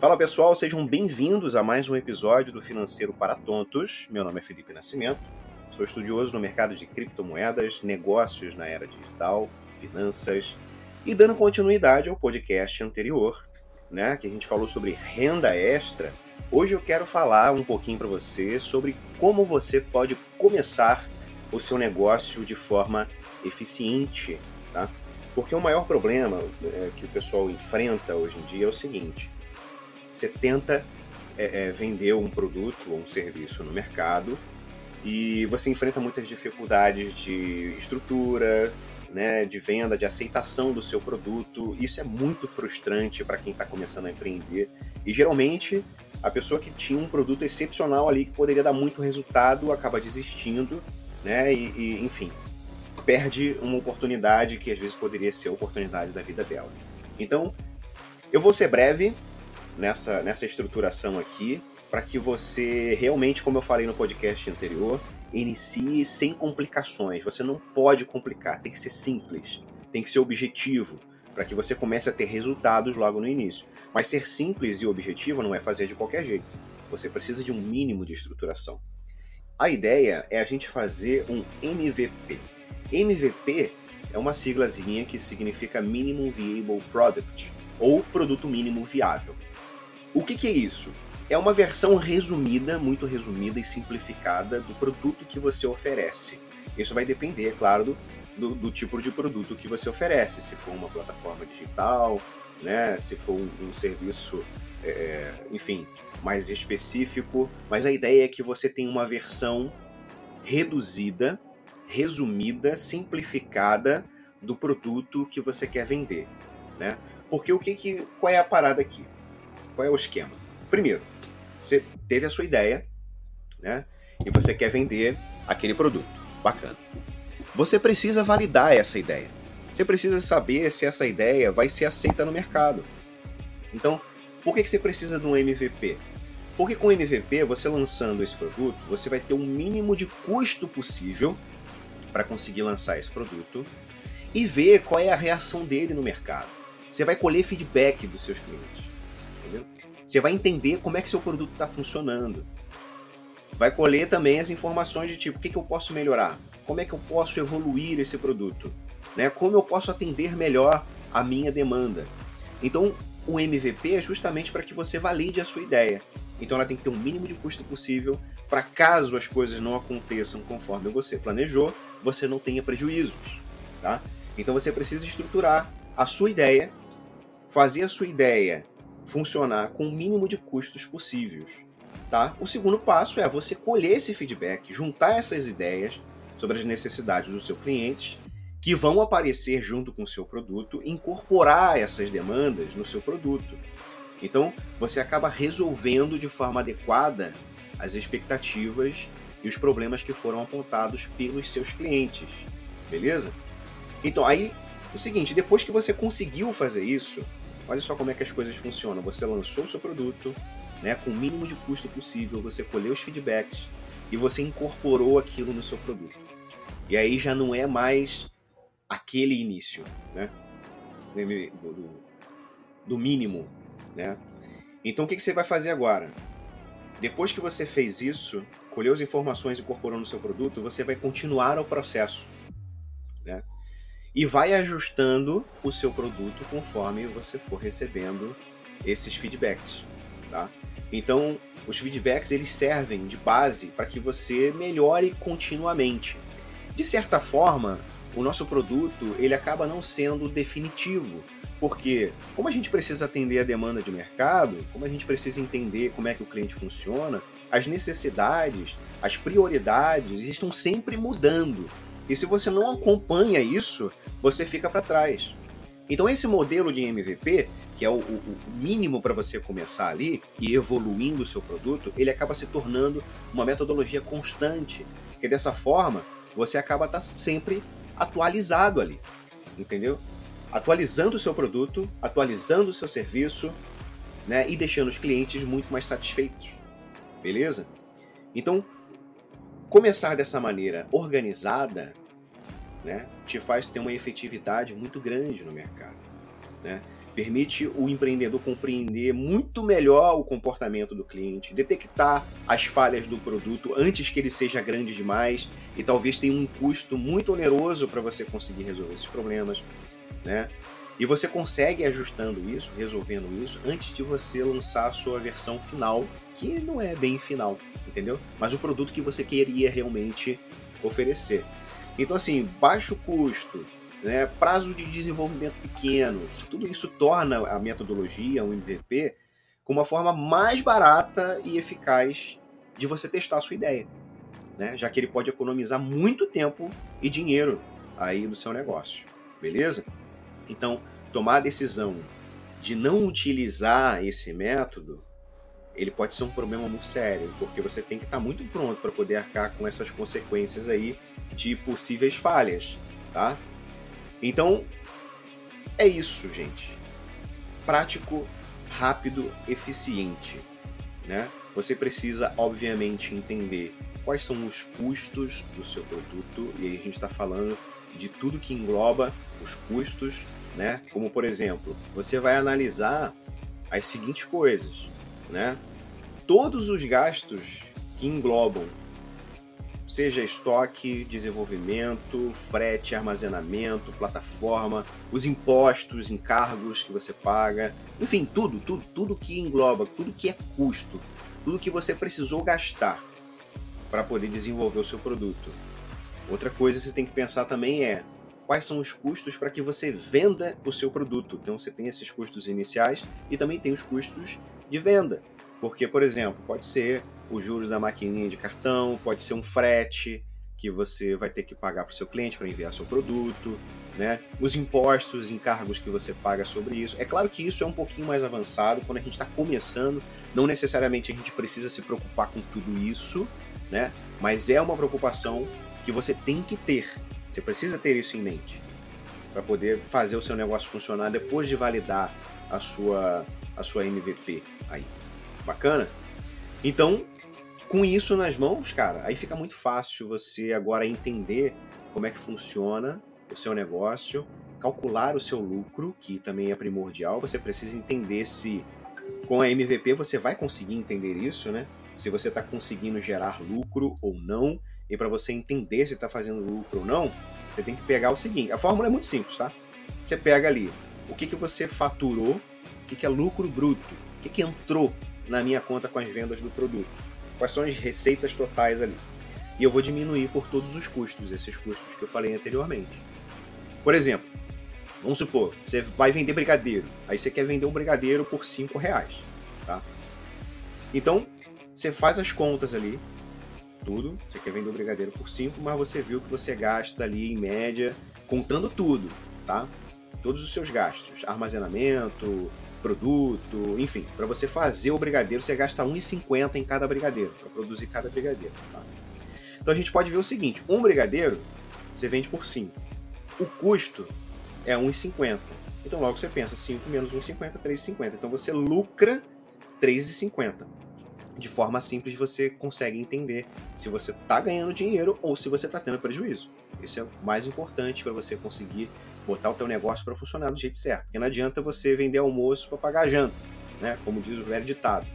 Fala pessoal, sejam bem-vindos a mais um episódio do Financeiro para Tontos. Meu nome é Felipe Nascimento, sou estudioso no mercado de criptomoedas, negócios na era digital, finanças e dando continuidade ao podcast anterior, né, que a gente falou sobre renda extra. Hoje eu quero falar um pouquinho para você sobre como você pode começar o seu negócio de forma eficiente, tá? Porque o maior problema é, que o pessoal enfrenta hoje em dia é o seguinte: você tenta é, é, vender um produto ou um serviço no mercado e você enfrenta muitas dificuldades de estrutura, né, de venda, de aceitação do seu produto. Isso é muito frustrante para quem está começando a empreender. E geralmente a pessoa que tinha um produto excepcional ali que poderia dar muito resultado acaba desistindo, né? E, e enfim, perde uma oportunidade que às vezes poderia ser a oportunidade da vida dela. Então, eu vou ser breve, nessa, nessa estruturação aqui, para que você realmente, como eu falei no podcast anterior, inicie sem complicações. Você não pode complicar, tem que ser simples, tem que ser objetivo, para que você comece a ter resultados logo no início. Mas ser simples e objetivo não é fazer de qualquer jeito. Você precisa de um mínimo de estruturação. A ideia é a gente fazer um MVP. MVP é uma siglazinha que significa Minimum Viable Product, ou produto mínimo viável. O que, que é isso? É uma versão resumida, muito resumida e simplificada do produto que você oferece. Isso vai depender, é claro, do, do, do, tipo de produto que você oferece. Se for uma plataforma digital, né? se for um, um serviço, é, enfim, mais específico. Mas a ideia é que você tenha uma versão reduzida, resumida, simplificada do produto que você quer vender, né? Porque o que, que qual é a parada aqui? Qual é o esquema? Primeiro, você teve a sua ideia, né? E você quer vender aquele produto. Bacana. Você precisa validar essa ideia. Você precisa saber se essa ideia vai ser aceita no mercado. Então, por que, que você precisa de um MVP? Porque com o MVP, você lançando esse produto, você vai ter o mínimo de custo possível para conseguir lançar esse produto e ver qual é a reação dele no mercado. Você vai colher feedback dos seus clientes. Entendeu? Você vai entender como é que seu produto está funcionando. Vai colher também as informações de tipo, o que, que eu posso melhorar? Como é que eu posso evoluir esse produto? Né? Como eu posso atender melhor a minha demanda? Então, o MVP é justamente para que você valide a sua ideia. Então, ela tem que ter o mínimo de custo possível para caso as coisas não aconteçam conforme você planejou, você não tenha prejuízos, tá? Então, você precisa estruturar a sua ideia, fazer a sua ideia funcionar com o mínimo de custos possíveis. Tá? O segundo passo é você colher esse feedback, juntar essas ideias sobre as necessidades do seu cliente, que vão aparecer junto com o seu produto, incorporar essas demandas no seu produto. Então, você acaba resolvendo de forma adequada as expectativas e os problemas que foram apontados pelos seus clientes. Beleza? Então, aí, o seguinte, depois que você conseguiu fazer isso, Olha só como é que as coisas funcionam. Você lançou o seu produto, né, com o mínimo de custo possível, você colheu os feedbacks e você incorporou aquilo no seu produto. E aí já não é mais aquele início, né, do, do mínimo, né. Então o que, que você vai fazer agora? Depois que você fez isso, colheu as informações e incorporou no seu produto, você vai continuar o processo, né? E vai ajustando o seu produto conforme você for recebendo esses feedbacks, tá? Então, os feedbacks eles servem de base para que você melhore continuamente. De certa forma, o nosso produto ele acaba não sendo definitivo, porque como a gente precisa atender a demanda de mercado, como a gente precisa entender como é que o cliente funciona, as necessidades, as prioridades estão sempre mudando. E se você não acompanha isso, você fica para trás. Então esse modelo de MVP, que é o, o, o mínimo para você começar ali e evoluindo o seu produto, ele acaba se tornando uma metodologia constante, que dessa forma você acaba tá sempre atualizado ali, entendeu? Atualizando o seu produto, atualizando o seu serviço, né, e deixando os clientes muito mais satisfeitos, beleza? Então começar dessa maneira organizada né, te faz ter uma efetividade muito grande no mercado. Né? permite o empreendedor compreender muito melhor o comportamento do cliente, detectar as falhas do produto antes que ele seja grande demais e talvez tenha um custo muito oneroso para você conseguir resolver esses problemas, né? E você consegue ajustando isso, resolvendo isso, antes de você lançar a sua versão final, que não é bem final, entendeu? Mas o produto que você queria realmente oferecer. Então, assim, baixo custo, né, prazo de desenvolvimento pequeno, tudo isso torna a metodologia, o MVP, uma forma mais barata e eficaz de você testar a sua ideia, né, já que ele pode economizar muito tempo e dinheiro aí no seu negócio, beleza? Então, tomar a decisão de não utilizar esse método, ele pode ser um problema muito sério, porque você tem que estar muito pronto para poder arcar com essas consequências aí de possíveis falhas, tá? Então, é isso, gente. Prático, rápido, eficiente, né? Você precisa, obviamente, entender quais são os custos do seu produto, e aí a gente está falando de tudo que engloba os custos, né? Como, por exemplo, você vai analisar as seguintes coisas, né? Todos os gastos que englobam seja estoque, desenvolvimento, frete, armazenamento, plataforma, os impostos, encargos que você paga, enfim, tudo, tudo, tudo que engloba, tudo que é custo, tudo que você precisou gastar para poder desenvolver o seu produto. Outra coisa que você tem que pensar também é quais são os custos para que você venda o seu produto. Então você tem esses custos iniciais e também tem os custos de venda. Porque, por exemplo, pode ser os juros da maquininha de cartão, pode ser um frete que você vai ter que pagar para o seu cliente para enviar seu produto, né? Os impostos, encargos que você paga sobre isso. É claro que isso é um pouquinho mais avançado quando a gente está começando. Não necessariamente a gente precisa se preocupar com tudo isso, né? Mas é uma preocupação que você tem que ter. Você precisa ter isso em mente para poder fazer o seu negócio funcionar depois de validar a sua a sua MVP aí. Bacana? Então, com isso nas mãos, cara, aí fica muito fácil você agora entender como é que funciona o seu negócio, calcular o seu lucro, que também é primordial. Você precisa entender se com a MVP você vai conseguir entender isso, né? Se você está conseguindo gerar lucro ou não. E para você entender se está fazendo lucro ou não, você tem que pegar o seguinte: a fórmula é muito simples, tá? Você pega ali o que, que você faturou, o que, que é lucro bruto, o que, que entrou na minha conta com as vendas do produto quais são as receitas totais ali. E eu vou diminuir por todos os custos, esses custos que eu falei anteriormente. Por exemplo, vamos supor, você vai vender brigadeiro, aí você quer vender um brigadeiro por 5 reais, tá? Então, você faz as contas ali, tudo, você quer vender um brigadeiro por 5, mas você viu que você gasta ali em média, contando tudo, tá? Todos os seus gastos, armazenamento, produto, enfim, para você fazer o brigadeiro, você gasta 1,50 em cada brigadeiro, para produzir cada brigadeiro. Tá? Então a gente pode ver o seguinte: um brigadeiro você vende por 5. O custo é 1,50. Então logo você pensa 5 menos 1,50, 3,50. Então você lucra 3,50. De forma simples você consegue entender se você está ganhando dinheiro ou se você está tendo prejuízo. Isso é o mais importante para você conseguir botar o teu negócio para funcionar do jeito certo. Porque não adianta você vender almoço para pagar janta, né? Como diz o velho ditado.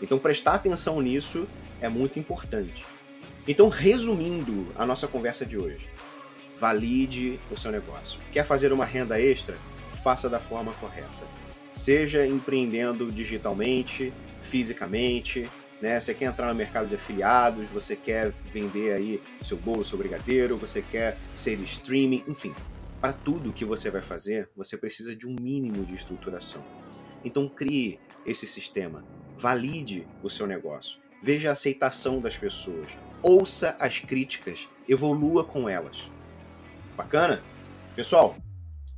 Então prestar atenção nisso é muito importante. Então, resumindo a nossa conversa de hoje, valide o seu negócio. Quer fazer uma renda extra? Faça da forma correta. Seja empreendendo digitalmente, fisicamente, né? Você quer entrar no mercado de afiliados, você quer vender aí seu bolo, seu brigadeiro, você quer ser streaming, enfim, para tudo que você vai fazer, você precisa de um mínimo de estruturação. Então crie esse sistema, valide o seu negócio, veja a aceitação das pessoas, ouça as críticas, evolua com elas. Bacana? Pessoal,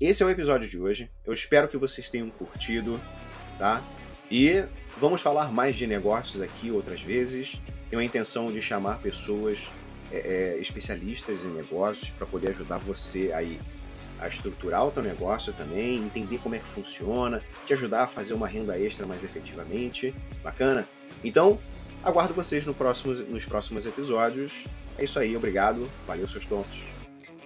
esse é o episódio de hoje. Eu espero que vocês tenham curtido, tá? E vamos falar mais de negócios aqui outras vezes. Tenho a intenção de chamar pessoas é, é especialistas em negócios para poder ajudar você aí a estruturar o teu negócio também, entender como é que funciona, te ajudar a fazer uma renda extra mais efetivamente. Bacana? Então, aguardo vocês no próximo, nos próximos episódios. É isso aí, obrigado. Valeu, seus tontos.